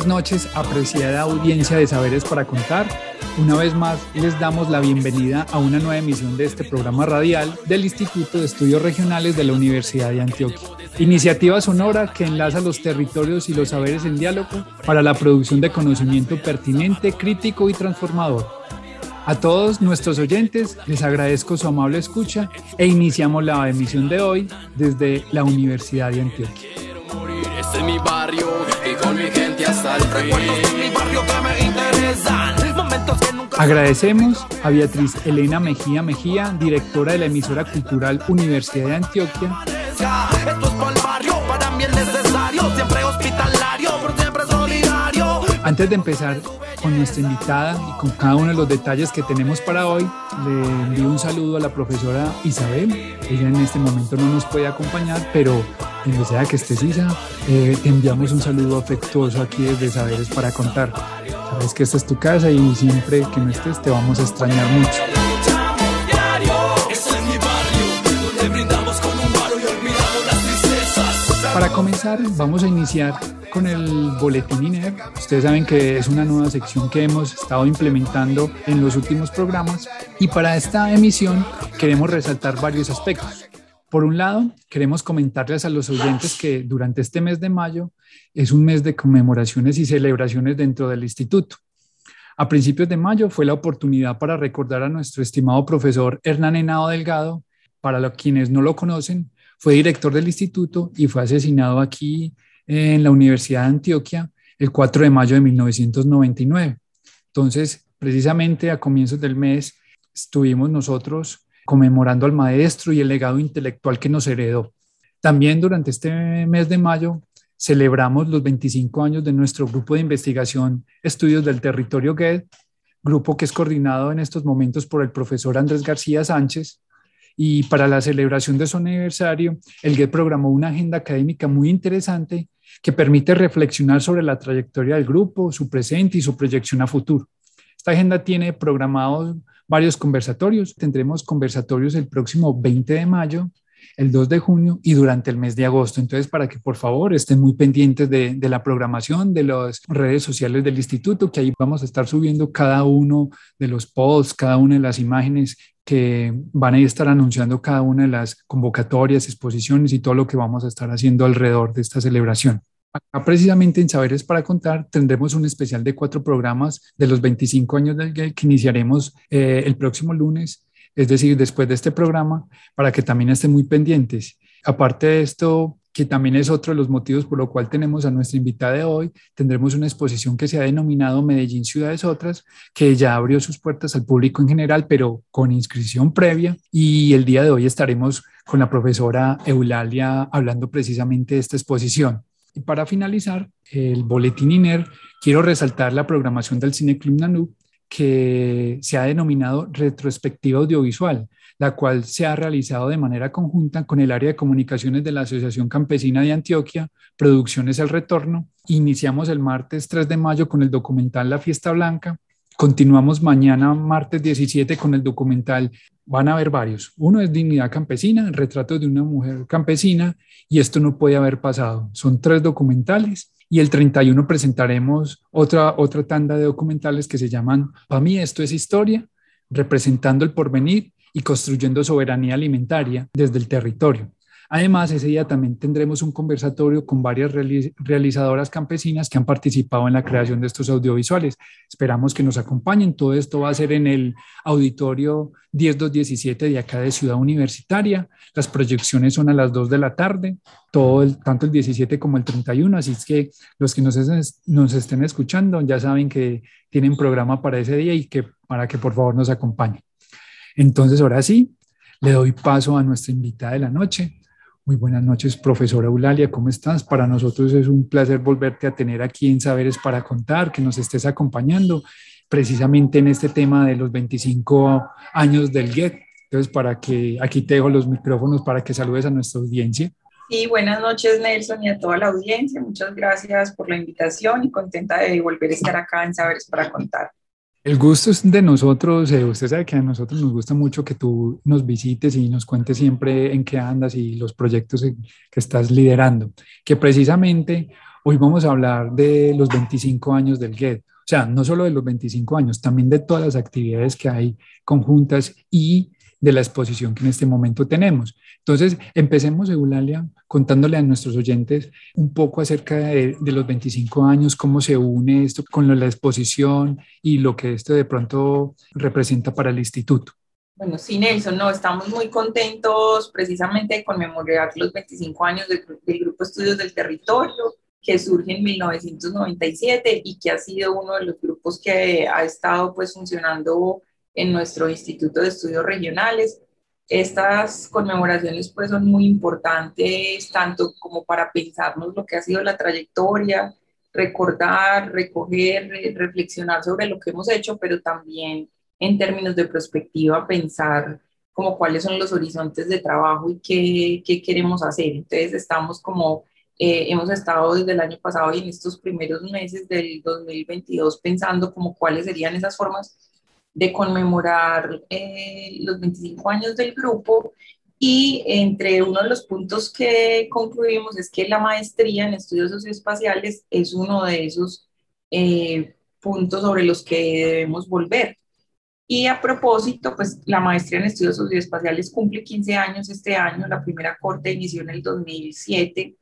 Buenas noches, apreciada audiencia de Saberes para Contar. Una vez más les damos la bienvenida a una nueva emisión de este programa radial del Instituto de Estudios Regionales de la Universidad de Antioquia. Iniciativa sonora que enlaza los territorios y los saberes en diálogo para la producción de conocimiento pertinente, crítico y transformador. A todos nuestros oyentes les agradezco su amable escucha e iniciamos la emisión de hoy desde la Universidad de Antioquia. Este es mi barrio el fin. mi barrio que me interesan, momentos que nunca Agradecemos a Beatriz Elena Mejía Mejía, directora de la emisora cultural Universidad de Antioquia, Esto es para el barrio, para mí es necesario, siempre hospitalario, siempre solidario. Antes de empezar con nuestra invitada y con cada uno de los detalles que tenemos para hoy, le envío un saludo a la profesora Isabel. Ella en este momento no nos puede acompañar, pero sea que estés Isa, eh, te enviamos un saludo afectuoso aquí desde Saberes para Contar. Sabes que esta es tu casa y siempre que no estés te vamos a extrañar mucho. Para comenzar, vamos a iniciar con el boletín INER. Ustedes saben que es una nueva sección que hemos estado implementando en los últimos programas y para esta emisión queremos resaltar varios aspectos. Por un lado, queremos comentarles a los oyentes que durante este mes de mayo es un mes de conmemoraciones y celebraciones dentro del instituto. A principios de mayo fue la oportunidad para recordar a nuestro estimado profesor Hernán Henao Delgado. Para los quienes no lo conocen, fue director del instituto y fue asesinado aquí en la Universidad de Antioquia el 4 de mayo de 1999. Entonces, precisamente a comienzos del mes estuvimos nosotros conmemorando al maestro y el legado intelectual que nos heredó. También durante este mes de mayo celebramos los 25 años de nuestro grupo de investigación Estudios del Territorio GED, grupo que es coordinado en estos momentos por el profesor Andrés García Sánchez. Y para la celebración de su aniversario, el GED programó una agenda académica muy interesante que permite reflexionar sobre la trayectoria del grupo, su presente y su proyección a futuro. Esta agenda tiene programados varios conversatorios. Tendremos conversatorios el próximo 20 de mayo, el 2 de junio y durante el mes de agosto. Entonces, para que por favor estén muy pendientes de, la programación de las redes sociales del instituto, que ahí vamos a estar subiendo cada uno de los posts, cada una de las imágenes que van a estar anunciando cada una de las convocatorias, exposiciones y todo lo que vamos a estar haciendo alrededor de esta celebración. Acá precisamente en Saberes para Contar tendremos un especial de cuatro programas de los 25 años del GAY que iniciaremos eh, el próximo lunes, es decir, después de este programa, para que también estén muy pendientes. Aparte de esto, que también es otro de los motivos por lo cual tenemos a nuestra invitada de hoy, tendremos una exposición que se ha denominado Medellín Ciudades Otras, que ya abrió sus puertas al público en general, pero con inscripción previa. Y el día de hoy estaremos con la profesora Eulalia hablando precisamente de esta exposición. Y para finalizar, el boletín INER, quiero resaltar la programación del Cine Club Nanú, que se ha denominado retrospectiva audiovisual, la cual se ha realizado de manera conjunta con el área de comunicaciones de la Asociación Campesina de Antioquia, Producciones El Retorno. Iniciamos el martes 3 de mayo con el documental La Fiesta Blanca. Continuamos mañana, martes 17, con el documental. Van a haber varios. Uno es Dignidad Campesina, el retrato de una mujer campesina, y esto no puede haber pasado. Son tres documentales y el 31 presentaremos otra, otra tanda de documentales que se llaman Para mí esto es historia, representando el porvenir y construyendo soberanía alimentaria desde el territorio. Además, ese día también tendremos un conversatorio con varias realizadoras campesinas que han participado en la creación de estos audiovisuales. Esperamos que nos acompañen. Todo esto va a ser en el auditorio 10217 de acá de Ciudad Universitaria. Las proyecciones son a las 2 de la tarde, todo tanto el 17 como el 31. Así es que los que nos, nos estén escuchando ya saben que tienen programa para ese día y que para que por favor nos acompañen. Entonces, ahora sí, le doy paso a nuestra invitada de la noche, muy buenas noches, profesora Eulalia, ¿cómo estás? Para nosotros es un placer volverte a tener aquí en Saberes para Contar, que nos estés acompañando precisamente en este tema de los 25 años del GET. Entonces, para que aquí te dejo los micrófonos para que saludes a nuestra audiencia. Sí, buenas noches Nelson y a toda la audiencia. Muchas gracias por la invitación y contenta de volver a estar acá en Saberes para Contar. El gusto es de nosotros, eh, usted sabe que a nosotros nos gusta mucho que tú nos visites y nos cuentes siempre en qué andas y los proyectos que estás liderando, que precisamente hoy vamos a hablar de los 25 años del GET, o sea, no solo de los 25 años, también de todas las actividades que hay conjuntas y de la exposición que en este momento tenemos. Entonces, empecemos, Eulalia, contándole a nuestros oyentes un poco acerca de, los 25 años, cómo se une esto con la exposición y lo que esto de pronto representa para el instituto. Bueno, sí, Nelson, no, estamos muy contentos precisamente de conmemorar los 25 años del, del Grupo Estudios del Territorio, que surge en 1997 y que ha sido uno de los grupos que ha estado pues funcionando en nuestro Instituto de Estudios Regionales. Estas conmemoraciones pues son muy importantes tanto como para pensarnos lo que ha sido la trayectoria, recordar, recoger, reflexionar sobre lo que hemos hecho, pero también en términos de perspectiva pensar como cuáles son los horizontes de trabajo y qué, qué queremos hacer. Entonces estamos como, eh, hemos estado desde el año pasado y en estos primeros meses del 2022 pensando como cuáles serían esas formas de conmemorar eh, los 25 años del grupo y entre uno de los puntos que concluimos es que la maestría en estudios socioespaciales es uno de esos eh, puntos sobre los que debemos volver. Y a propósito, pues la maestría en estudios socioespaciales cumple 15 años este año, la primera corte inició en el 2007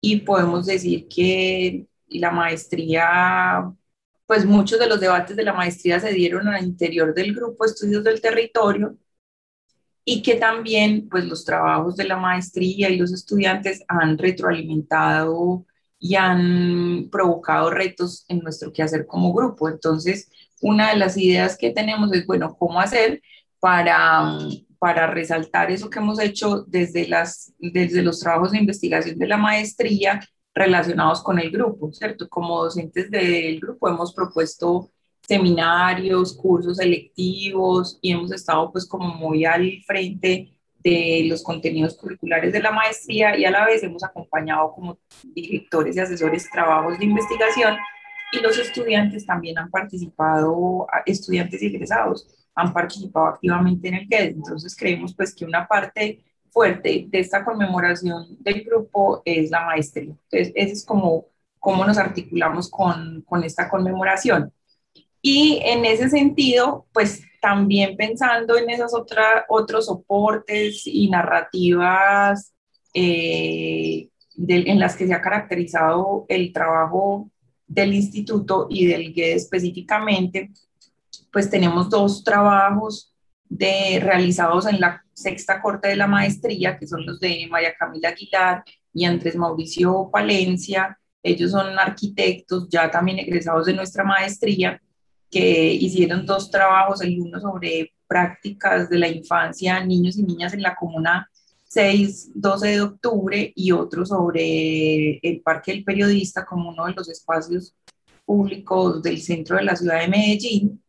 y podemos decir que la maestría pues muchos de los debates de la maestría se dieron al interior del grupo Estudios del Territorio y que también pues los trabajos de la maestría y los estudiantes han retroalimentado y han provocado retos en nuestro quehacer como grupo. Entonces, una de las ideas que tenemos es, bueno, ¿cómo hacer para, para resaltar eso que hemos hecho desde, las, desde los trabajos de investigación de la maestría relacionados con el grupo, ¿cierto? Como docentes del grupo hemos propuesto seminarios, cursos selectivos y hemos estado pues como muy al frente de los contenidos curriculares de la maestría y a la vez hemos acompañado como directores y asesores trabajos de investigación y los estudiantes también han participado, estudiantes y egresados han participado activamente en el GED. Entonces creemos pues que una parte fuerte de esta conmemoración del grupo es la maestría. Entonces, ese es como cómo nos articulamos con, con esta conmemoración. Y en ese sentido, pues también pensando en esos otra, otros soportes y narrativas eh, en las que se ha caracterizado el trabajo del instituto y del GUE específicamente, pues tenemos dos trabajos de, realizados en la sexta corte de la maestría, que son los de María Camila Aguilar y Andrés Mauricio Palencia. Ellos son arquitectos ya también egresados de nuestra maestría, que hicieron dos trabajos, el uno sobre prácticas de la infancia, niños y niñas en la comuna 6, 12 de octubre y otro sobre el Parque del Periodista como uno de los espacios públicos del centro de la ciudad de Medellín.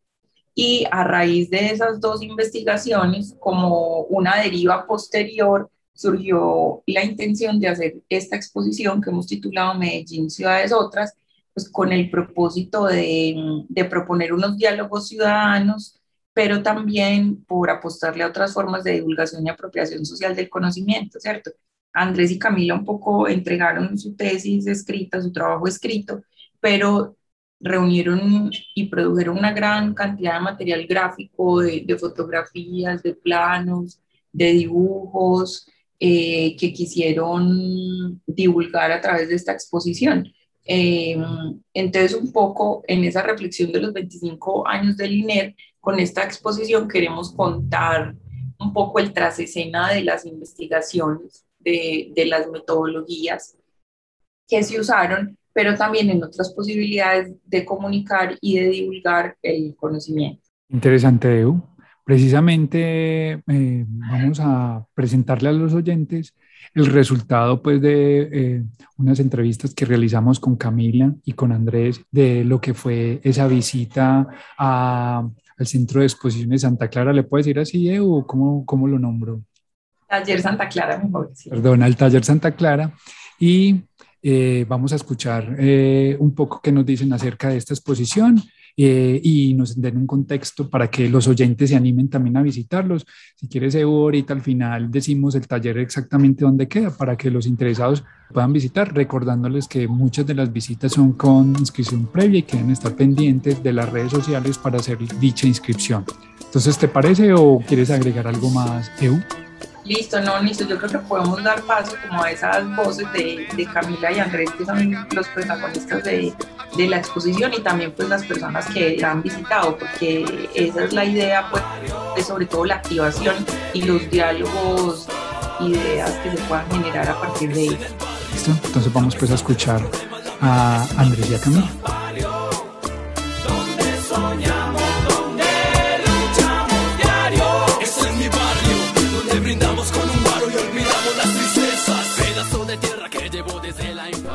Y a raíz de esas dos investigaciones, como una deriva posterior, surgió la intención de hacer esta exposición que hemos titulado Medellín, Ciudades Otras, pues con el propósito de, de proponer unos diálogos ciudadanos, pero también por apostarle a otras formas de divulgación y apropiación social del conocimiento, ¿cierto? Andrés y Camila un poco entregaron su tesis escrita, su trabajo escrito, pero reunieron y produjeron una gran cantidad de material gráfico, de, fotografías, de planos, de dibujos, eh, que quisieron divulgar a través de esta exposición. Eh, entonces, un poco en esa reflexión de los 25 años del INER, con esta exposición queremos contar un poco el trasescena de las investigaciones, de las metodologías que se usaron, pero también en otras posibilidades de comunicar y de divulgar el conocimiento. Interesante, Edu. Precisamente eh, vamos a presentarle a los oyentes el resultado pues, de eh, unas entrevistas que realizamos con Camila y con Andrés de lo que fue esa visita a, al Centro de Exposiciones Santa Clara. ¿Le puedes decir así, Edu? ¿Cómo, cómo lo nombro? Taller Santa Clara, mejor. Sí. Perdón, al Taller Santa Clara. Y eh, vamos a escuchar eh, un poco qué nos dicen acerca de esta exposición eh, y nos den un contexto para que los oyentes se animen también a visitarlos. Si quieres, Evo, ahorita al final decimos el taller exactamente dónde queda para que los interesados puedan visitar, recordándoles que muchas de las visitas son con inscripción previa y que deben estar pendientes de las redes sociales para hacer dicha inscripción. Entonces, ¿te parece o quieres agregar algo más, Evo? Listo, no, listo. Yo creo que podemos dar paso como a esas voces de, de Camila y Andrés, que son los protagonistas de, de, la exposición y también pues las personas que la han visitado, porque esa es la idea, pues, de sobre todo la activación y los diálogos, ideas que se puedan generar a partir de ella. Listo, entonces vamos pues a escuchar a Andrés y a Camila.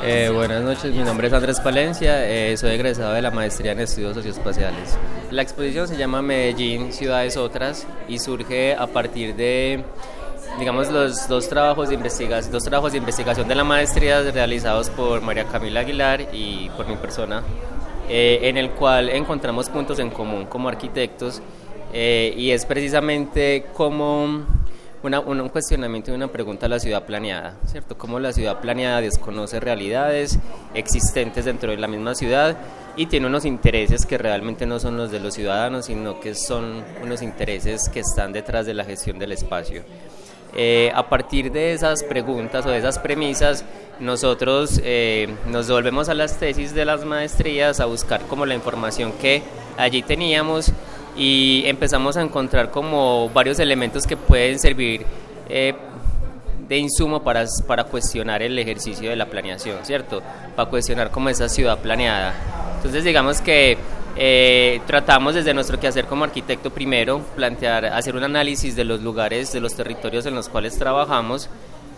Eh, buenas noches, mi nombre es Andrés Palencia, eh, soy egresado de la maestría en estudios socioespaciales. La exposición se llama Medellín, Ciudades Otras y surge a partir de, digamos, los dos trabajos de investigación, dos trabajos de investigación de la maestría realizados por María Camila Aguilar y por mi persona, eh, en el cual encontramos puntos en común como arquitectos eh, y es precisamente cómo una, un cuestionamiento y una pregunta a la ciudad planeada, ¿cierto? Cómo la ciudad planeada desconoce realidades existentes dentro de la misma ciudad y tiene unos intereses que realmente no son los de los ciudadanos, sino que son unos intereses que están detrás de la gestión del espacio. Eh, a partir de esas preguntas o de esas premisas, nosotros eh, nos volvemos a las tesis de las maestrías a buscar como la información que allí teníamos y empezamos a encontrar como varios elementos que pueden servir eh, de insumo para, para cuestionar el ejercicio de la planeación, ¿cierto? Para cuestionar como esa ciudad planeada. Entonces digamos que eh, tratamos desde nuestro quehacer como arquitecto primero plantear, hacer un análisis de los lugares, de los territorios en los cuales trabajamos,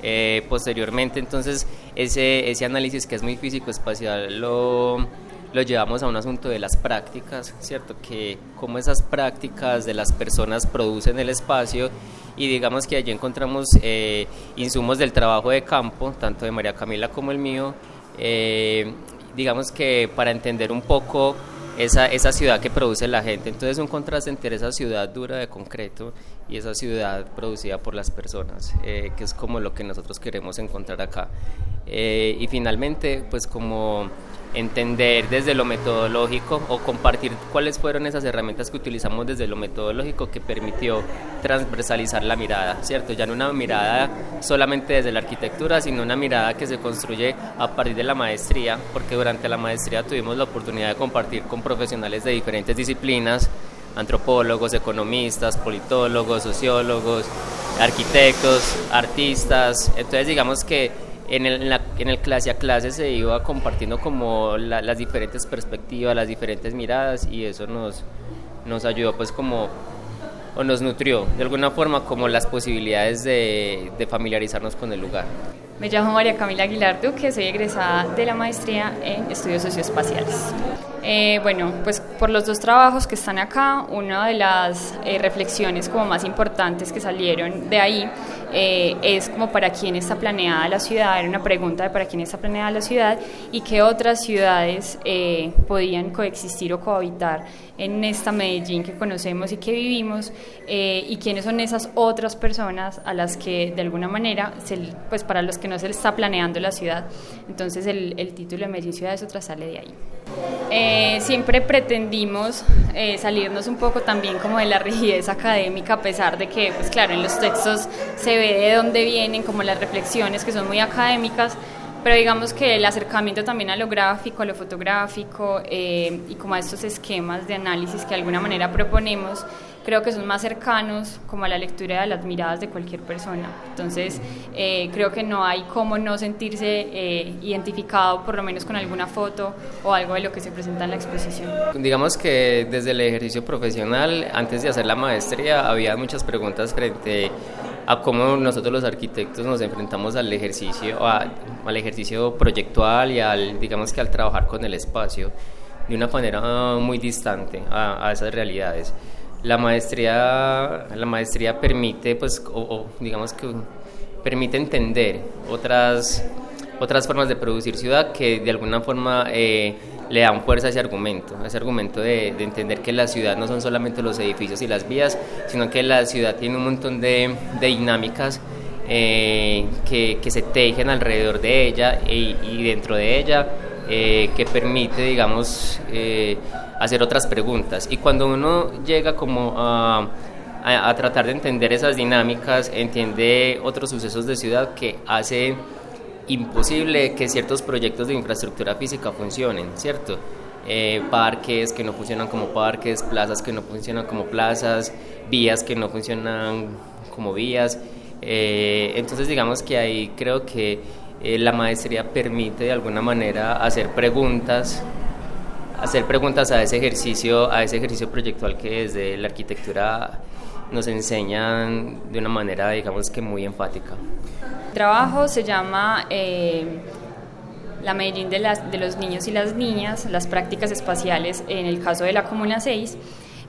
eh, posteriormente entonces ese, ese análisis que es muy físico-espacial lo lo llevamos a un asunto de las prácticas, ¿cierto? Que cómo esas prácticas de las personas producen el espacio y digamos que allí encontramos eh, insumos del trabajo de campo, tanto de María Camila como el mío, eh, digamos que para entender un poco esa, esa ciudad que produce la gente. Entonces un contraste entre esa ciudad dura de concreto y esa ciudad producida por las personas, eh, que es como lo que nosotros queremos encontrar acá. y finalmente, pues como entender desde lo metodológico o compartir cuáles fueron esas herramientas que utilizamos desde lo metodológico que permitió transversalizar la mirada, ¿cierto? Ya no una mirada solamente desde la arquitectura, sino una mirada que se construye a partir de la maestría, porque durante la maestría tuvimos la oportunidad de compartir con profesionales de diferentes disciplinas, antropólogos, economistas, politólogos, sociólogos, arquitectos, artistas, entonces digamos que en el, en, la, en el clase a clase se iba compartiendo como la, las diferentes perspectivas, las diferentes miradas y eso nos, nos ayudó pues como o nos nutrió de alguna forma como las posibilidades de, familiarizarnos con el lugar. Me llamo María Camila Aguilar Duque, soy egresada de la maestría en estudios socioespaciales. Eh, bueno, pues por los dos trabajos que están acá, una de las eh, reflexiones como más importantes que salieron de ahí eh, es como para quién está planeada la ciudad, era una pregunta de para quién está planeada la ciudad y qué otras ciudades eh, podían coexistir o cohabitar en esta Medellín que conocemos y que vivimos eh, y quiénes son esas otras personas a las que de alguna manera, se, pues para los que no se les está planeando la ciudad. Entonces el, el título de Medellín Ciudades Otras sale de ahí. Eh, siempre pretendimos eh, salirnos un poco también como de la rigidez académica, a pesar de que, pues claro, en los textos se ve de dónde vienen, como las reflexiones que son muy académicas, pero digamos que el acercamiento también a lo gráfico, a lo fotográfico eh, y como a estos esquemas de análisis que de alguna manera proponemos, creo que son más cercanos como a la lectura de las miradas de cualquier persona. Entonces, eh, creo que no hay cómo no sentirse eh, identificado por lo menos con alguna foto o algo de lo que se presenta en la exposición. Digamos que desde el ejercicio profesional, antes de hacer la maestría, había muchas preguntas frente a cómo nosotros los arquitectos nos enfrentamos al ejercicio, al ejercicio proyectual y al, digamos que al trabajar con el espacio de una manera muy distante a, a esas realidades. La maestría, la maestría permite, pues, o, digamos que permite entender otras, otras formas de producir ciudad que de alguna forma eh, le dan fuerza a ese argumento, ese argumento de, entender que la ciudad no son solamente los edificios y las vías, sino que la ciudad tiene un montón de, dinámicas eh, que, que, se tejen alrededor de ella y, y dentro de ella eh, que permite, digamos, eh, hacer otras preguntas. Y cuando uno llega como a, a, tratar de entender esas dinámicas, entiende otros sucesos de ciudad que hace imposible que ciertos proyectos de infraestructura física funcionen, ¿cierto? Eh, parques que no funcionan como parques, plazas que no funcionan como plazas, vías que no funcionan como vías. entonces digamos que ahí creo que eh, la maestría permite de alguna manera hacer preguntas, hacer preguntas a ese ejercicio, a ese ejercicio proyectual que desde la arquitectura nos enseñan de una manera, digamos que muy enfática. El trabajo se llama eh, la Medellín de, las, de los niños y las niñas, las prácticas espaciales en el caso de la Comuna 6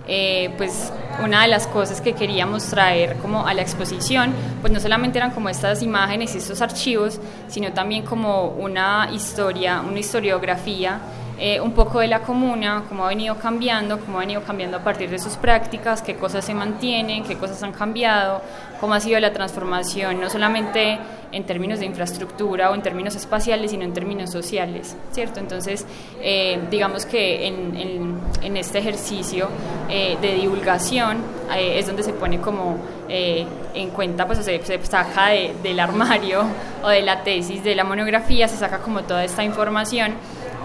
eh, pues una de las cosas que queríamos traer como a la exposición, pues no solamente eran como estas imágenes y estos archivos, sino también como una historia, una historiografía eh, un poco de la comuna, cómo ha venido cambiando, cómo ha venido cambiando a partir de sus prácticas, qué cosas se mantienen, qué cosas han cambiado, cómo ha sido la transformación, no solamente en términos de infraestructura o en términos espaciales, sino en términos sociales, ¿cierto? Entonces, eh, digamos que en, en, este ejercicio eh, de divulgación es donde se pone como en cuenta, pues se, se saca del armario o de la tesis, de la monografía, se saca como toda esta información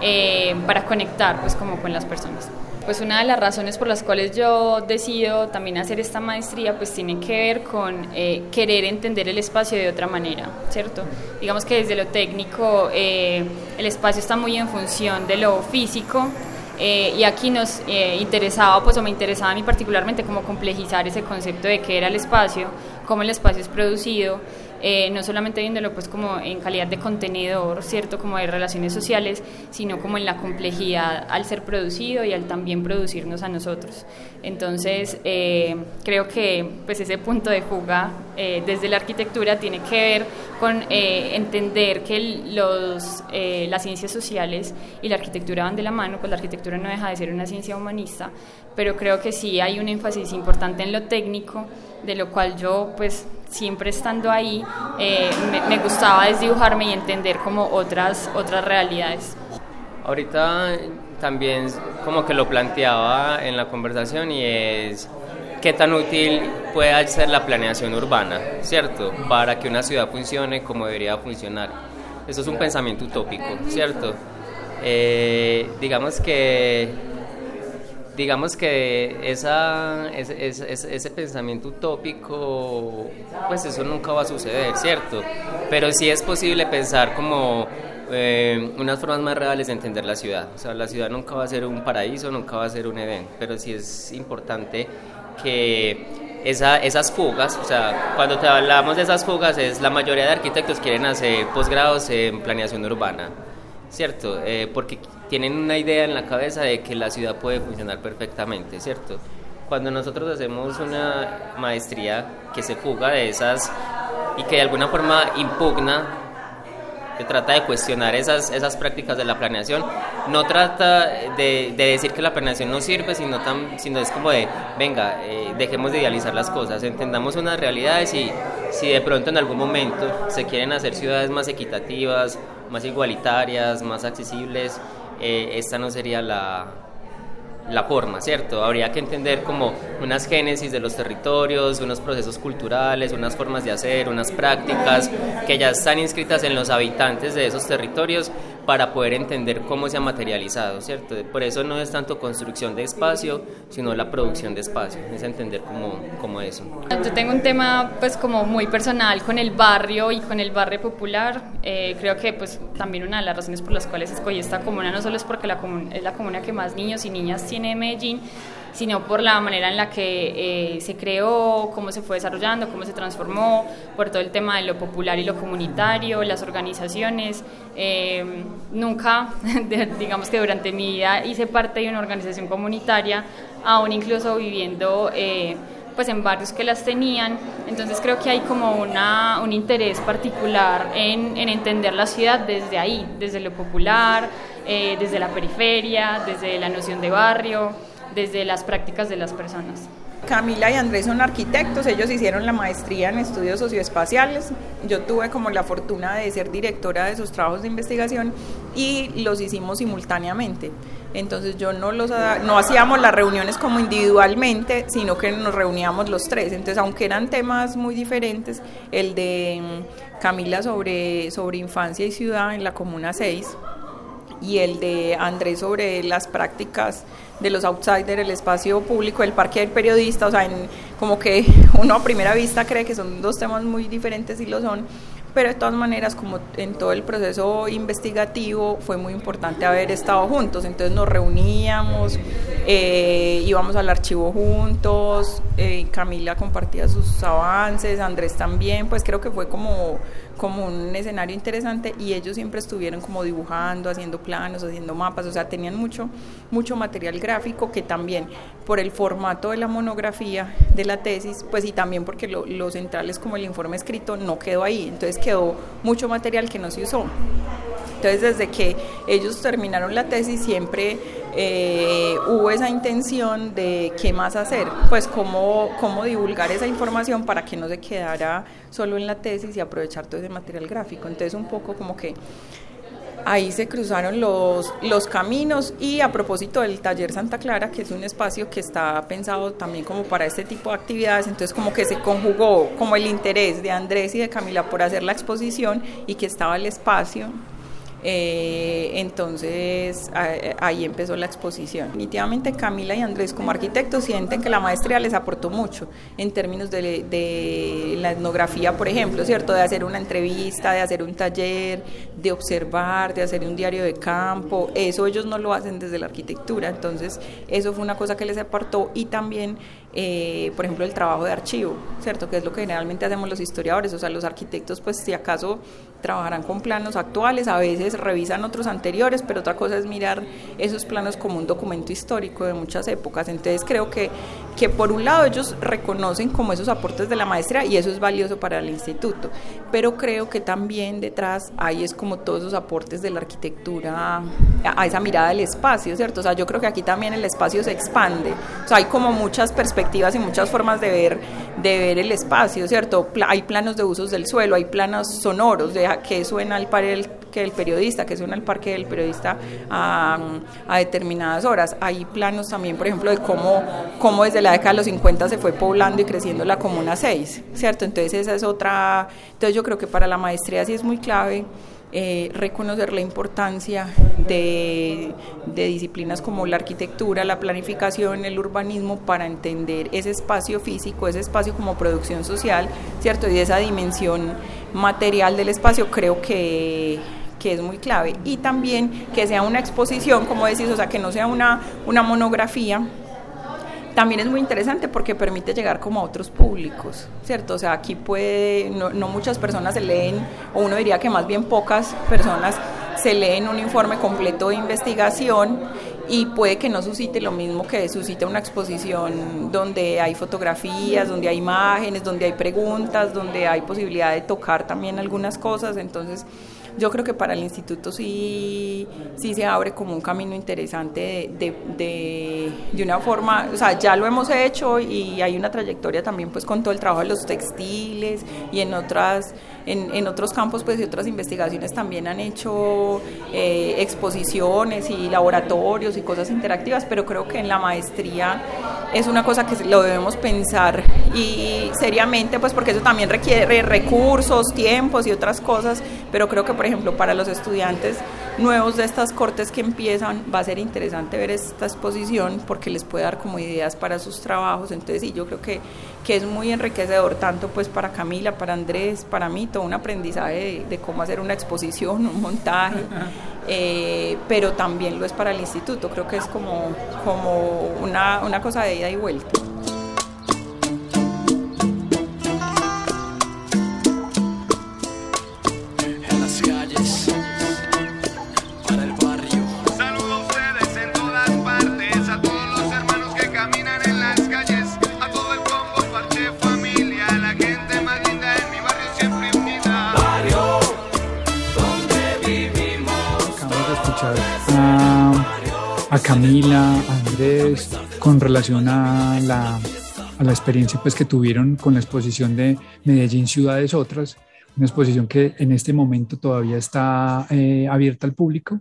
eh, para conectar pues como con las personas. Pues una de las razones por las cuales yo decido también hacer esta maestría pues tiene que ver con eh, querer entender el espacio de otra manera, ¿cierto? Digamos que desde lo técnico eh, el espacio está muy en función de lo físico, y aquí nos interesaba, pues o me interesaba a mí particularmente como complejizar ese concepto de qué era el espacio, cómo el espacio es producido eh, no solamente viéndolo pues como en calidad de contenedor, ¿cierto? Como de relaciones sociales, sino como en la complejidad al ser producido y al también producirnos a nosotros. Entonces, eh, creo que pues ese punto de fuga eh, desde la arquitectura tiene que ver con entender que los, las ciencias sociales y la arquitectura van de la mano, pues la arquitectura no deja de ser una ciencia humanista, pero creo que sí hay un énfasis importante en lo técnico, de lo cual yo pues siempre estando ahí eh, me, gustaba desdibujarme y entender como otras, otras realidades. Ahorita también como que lo planteaba en la conversación y es qué tan útil puede ser la planeación urbana, ¿cierto? Para que una ciudad funcione como debería funcionar. Eso es un pensamiento utópico, ¿cierto? Eh, digamos que digamos que esa, ese, pensamiento utópico, pues eso nunca va a suceder, ¿cierto? Pero sí es posible pensar como eh, unas formas más reales de entender la ciudad. O sea, la ciudad nunca va a ser un paraíso, nunca va a ser un Edén, pero sí es importante que esa, esas fugas, o sea, cuando te hablamos de esas fugas, es la mayoría de arquitectos quieren hacer posgrados en planeación urbana, ¿cierto? Eh, porque tienen una idea en la cabeza de que la ciudad puede funcionar perfectamente, ¿cierto? Cuando nosotros hacemos una maestría que se fuga de esas y que de alguna forma impugna, trata de cuestionar esas, esas prácticas de la planeación, no trata de, decir que la planeación no sirve, sino, tan, sino es como de, venga, eh, dejemos de idealizar las cosas, entendamos unas realidades y si de pronto en algún momento se quieren hacer ciudades más la forma, ¿cierto? Habría que entender como unas génesis de los territorios, unos procesos culturales, unas formas de hacer, unas prácticas que ya están inscritas en los habitantes de esos territorios para poder entender cómo se ha materializado, ¿cierto? Por eso no es tanto construcción de espacio, sino la producción de espacio, es entender cómo, cómo eso. Yo tengo un tema pues como muy personal con el barrio y con el barrio popular, eh, creo que pues también una de las razones por las cuales escogí esta comuna no solo es porque la comuna, es la comuna que más niños y niñas tiene en Medellín, sino por la manera en la que eh, se creó, cómo se fue desarrollando, cómo se transformó, por todo el tema de lo popular y lo comunitario, las organizaciones. Eh, nunca, digamos que durante mi vida hice parte de una organización comunitaria, aún incluso viviendo... Eh, pues en barrios que las tenían, entonces creo que hay como una, un interés particular en, en entender la ciudad desde ahí, desde lo popular, desde la periferia, desde la noción de barrio, desde las prácticas de las personas. Camila y Andrés son arquitectos, ellos hicieron la maestría en estudios socioespaciales. Yo tuve como la fortuna de ser directora de sus trabajos de investigación y los hicimos simultáneamente. Entonces yo no los no hacíamos las reuniones como individualmente, sino que nos reuníamos los tres. Entonces, aunque eran temas muy diferentes, el de mm, Camila sobre sobre infancia y ciudad en la comuna 6 y el de Andrés sobre las prácticas de los outsiders, el espacio público, el parque del periodista, o sea, en, como que uno a primera vista cree que son dos temas muy diferentes y lo son, pero de todas maneras, como en todo el proceso investigativo, fue muy importante haber estado juntos, entonces nos reuníamos, eh, íbamos al archivo juntos, eh, Camila compartía sus avances, Andrés también, pues creo que fue como como un escenario interesante y ellos siempre estuvieron como dibujando, haciendo planos, haciendo mapas, o sea, tenían mucho, mucho material gráfico que también por el formato de la monografía de la tesis, pues y también porque lo, lo central es como el informe escrito, no quedó ahí, entonces quedó mucho material que no se usó. Entonces, desde que ellos terminaron la tesis, siempre eh, hubo esa intención de qué más hacer, pues cómo, cómo divulgar esa información para que no se quedara solo en la tesis y aprovechar todo ese material gráfico. Entonces, un poco como que ahí se cruzaron los, los caminos y a propósito del taller Santa Clara, que es un espacio que está pensado también como para este tipo de actividades, entonces como que se conjugó como el interés de Andrés y de Camila por hacer la exposición y que estaba el espacio eh, entonces ahí empezó la exposición. Definitivamente Camila y Andrés como arquitectos sienten que la maestría les aportó mucho en términos de, de, la etnografía, por ejemplo, ¿cierto? De hacer una entrevista, de hacer un taller, de observar, de hacer un diario de campo. Eso ellos no lo hacen desde la arquitectura, entonces eso fue una cosa que les aportó y también eh, por ejemplo, el trabajo de archivo, ¿cierto? Que es lo que generalmente hacemos los historiadores, o sea, los arquitectos, pues si acaso trabajarán con planos actuales, a veces revisan otros anteriores, pero otra cosa es mirar esos planos como un documento histórico de muchas épocas. Entonces creo que, que por un lado ellos reconocen como esos aportes de la maestría y eso es valioso para el instituto, pero creo que también detrás hay es como todos esos aportes de la arquitectura a esa mirada del espacio, ¿cierto? O sea, yo creo que aquí también el espacio se expande, o sea, hay como muchas perspectivas y muchas formas de ver, de ver el espacio, ¿cierto? hay planos de usos del suelo, hay planos sonoros, de que suena al par el, que el periodista, que suena al parque del periodista a, determinadas horas. Hay planos también, por ejemplo, de cómo, cómo desde la década de los 50 se fue poblando y creciendo la Comuna 6, ¿cierto? Entonces esa es otra, entonces yo creo que para la maestría sí es muy clave eh, reconocer la importancia de, disciplinas como la arquitectura, la planificación, el urbanismo para entender ese espacio físico, ese espacio como producción social, ¿cierto? Y esa dimensión material del espacio creo que que es muy clave y también que sea una exposición, como decís, o sea, que no sea una, una monografía, también es muy interesante porque permite llegar como a otros públicos, ¿cierto? O sea, aquí puede, no, no, muchas personas se leen, o uno diría que más bien pocas personas se leen un informe completo de investigación y puede que no suscite lo mismo que suscite una exposición donde hay fotografías, donde hay imágenes, donde hay preguntas, donde hay posibilidad de tocar también algunas cosas, entonces yo creo que para el instituto sí, sí se abre como un camino interesante de, de, de, una forma, o sea, ya lo hemos hecho y hay una trayectoria también pues con todo el trabajo de los textiles y en otras, en, en otros campos pues y otras investigaciones también han hecho eh, exposiciones y laboratorios y cosas interactivas, pero creo que en la maestría es una cosa que lo debemos pensar y seriamente, pues porque eso también requiere recursos, tiempos y otras cosas, pero creo que por ejemplo para los estudiantes nuevos de estas cortes que empiezan va a ser interesante ver esta exposición porque les puede dar como ideas para sus trabajos, entonces sí, yo creo que, que es muy enriquecedor tanto pues para Camila, para Andrés, para mí, todo un aprendizaje de, cómo hacer una exposición, un montaje, eh, pero también lo es para el instituto, creo que es como, como una, una cosa de ida y vuelta. A Camila, a Andrés, con relación a la, experiencia pues, que tuvieron con la exposición de Medellín Ciudades Otras, una exposición que en este momento todavía está eh, abierta al público.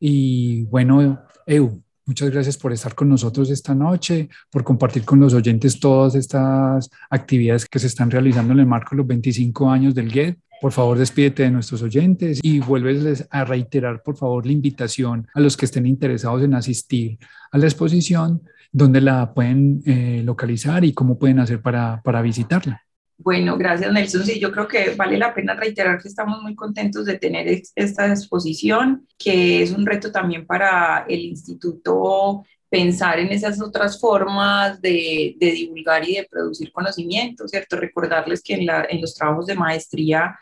Y bueno, Eu, muchas gracias por estar con nosotros esta noche, por compartir con los oyentes todas estas actividades que se están realizando en el marco de los 25 años del GED por favor, despídete de nuestros oyentes y vuelves a reiterar, por favor, la invitación a los que estén interesados en asistir a la exposición, dónde la pueden eh, localizar y cómo pueden hacer para, para visitarla. Bueno, gracias Nelson. Sí, yo creo que vale la pena reiterar que estamos muy contentos de tener esta exposición, que es un reto también para el instituto pensar en esas otras formas de, de divulgar y de producir conocimiento, ¿cierto? Recordarles que en, la, en los trabajos de maestría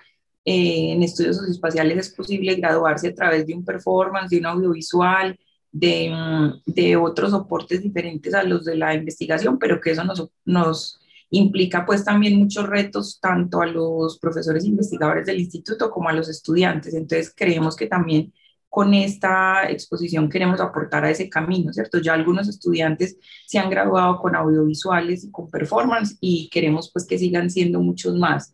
eh, en estudios socioespaciales es posible graduarse a través de un performance, de un audiovisual, de, mm, de, otros soportes diferentes a los de la investigación, pero que eso nos, nos implica pues también muchos retos tanto a los profesores investigadores del instituto como a los estudiantes. Entonces creemos que también con esta exposición queremos aportar a ese camino, ¿cierto? Ya algunos estudiantes se han graduado con audiovisuales y con performance y queremos pues que sigan siendo muchos más.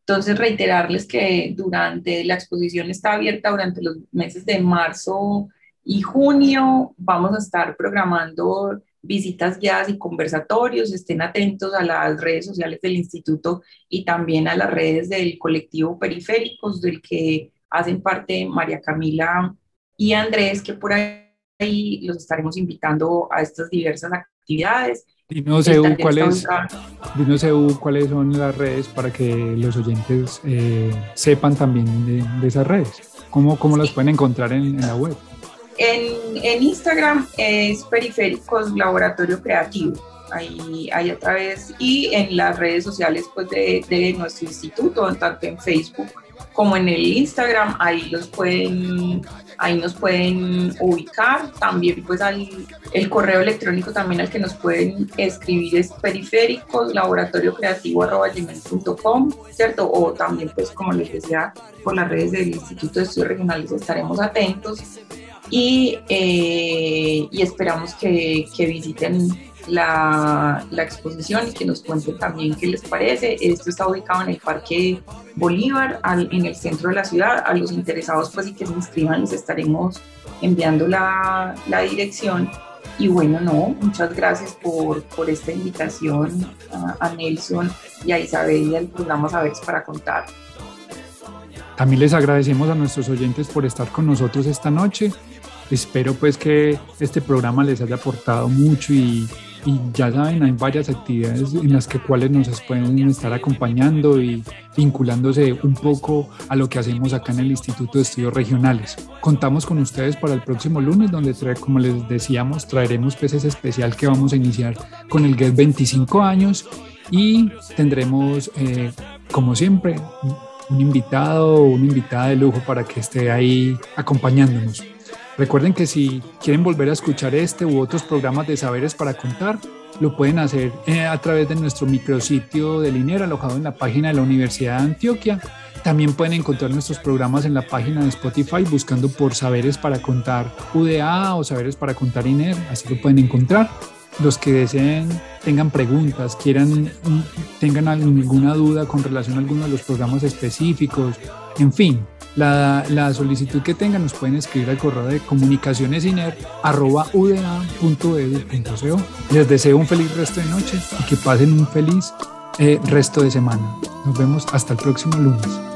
Entonces, reiterarles que durante la exposición está abierta durante los meses de marzo y junio. Vamos a estar programando visitas guiadas y conversatorios. Estén atentos a las redes sociales del instituto y también a las redes del colectivo Periféricos, del que hacen parte María Camila y Andrés, que por ahí los estaremos invitando a estas diversas actividades. Dinos, ¿cuáles, cuáles son las redes para que los oyentes eh, sepan también de, esas redes. ¿Cómo, cómo las pueden encontrar en, la web? En, en, Instagram es Periféricos Laboratorio Creativo. Ahí, ahí a través y en las redes sociales pues, de, de nuestro instituto, tanto en Facebook como en el Instagram, ahí los pueden ahí nos pueden ubicar. También pues el correo electrónico también al que nos pueden escribir es periféricos laboratorio creativo ¿cierto? O también pues como les decía por las redes del Instituto de Estudios Regionales estaremos atentos y, eh, y esperamos que, que visiten la, la, exposición y que nos cuenten también qué les parece. Esto está ubicado en el Parque Bolívar, en el centro de la ciudad. A los interesados, pues, y que se inscriban, les estaremos enviando la, la dirección. Y bueno, no, muchas gracias por, por esta invitación a, a, Nelson y a Isabel y al programa Saberes para Contar. También les agradecemos a nuestros oyentes por estar con nosotros esta noche. Espero pues que este programa les haya aportado mucho y y ya saben, hay varias actividades en las que cuales nos pueden estar acompañando y vinculándose un poco a lo que hacemos acá en el Instituto de Estudios Regionales. Contamos con ustedes para el próximo lunes, donde, como les decíamos, traeremos ese especial que vamos a iniciar con el GET 25 años y tendremos, eh, como siempre, un invitado o una invitada de lujo para que esté ahí acompañándonos. Recuerden que si quieren volver a escuchar este u otros programas de Saberes para Contar, lo pueden hacer eh, a través de nuestro micrositio de Linier alojado en la página de la Universidad de Antioquia. También pueden encontrar nuestros programas en la página de Spotify buscando por Saberes para Contar UDA o Saberes para Contar INER, así lo pueden encontrar. Los que deseen, tengan preguntas, quieran, tengan alguna duda con relación a alguno de los programas específicos, en fin, La, la, solicitud que tengan nos pueden escribir al correo de comunicacionesiner.uda.edu.co. Les deseo un feliz resto de noche y que pasen un feliz eh, resto de semana. Nos vemos hasta el próximo lunes.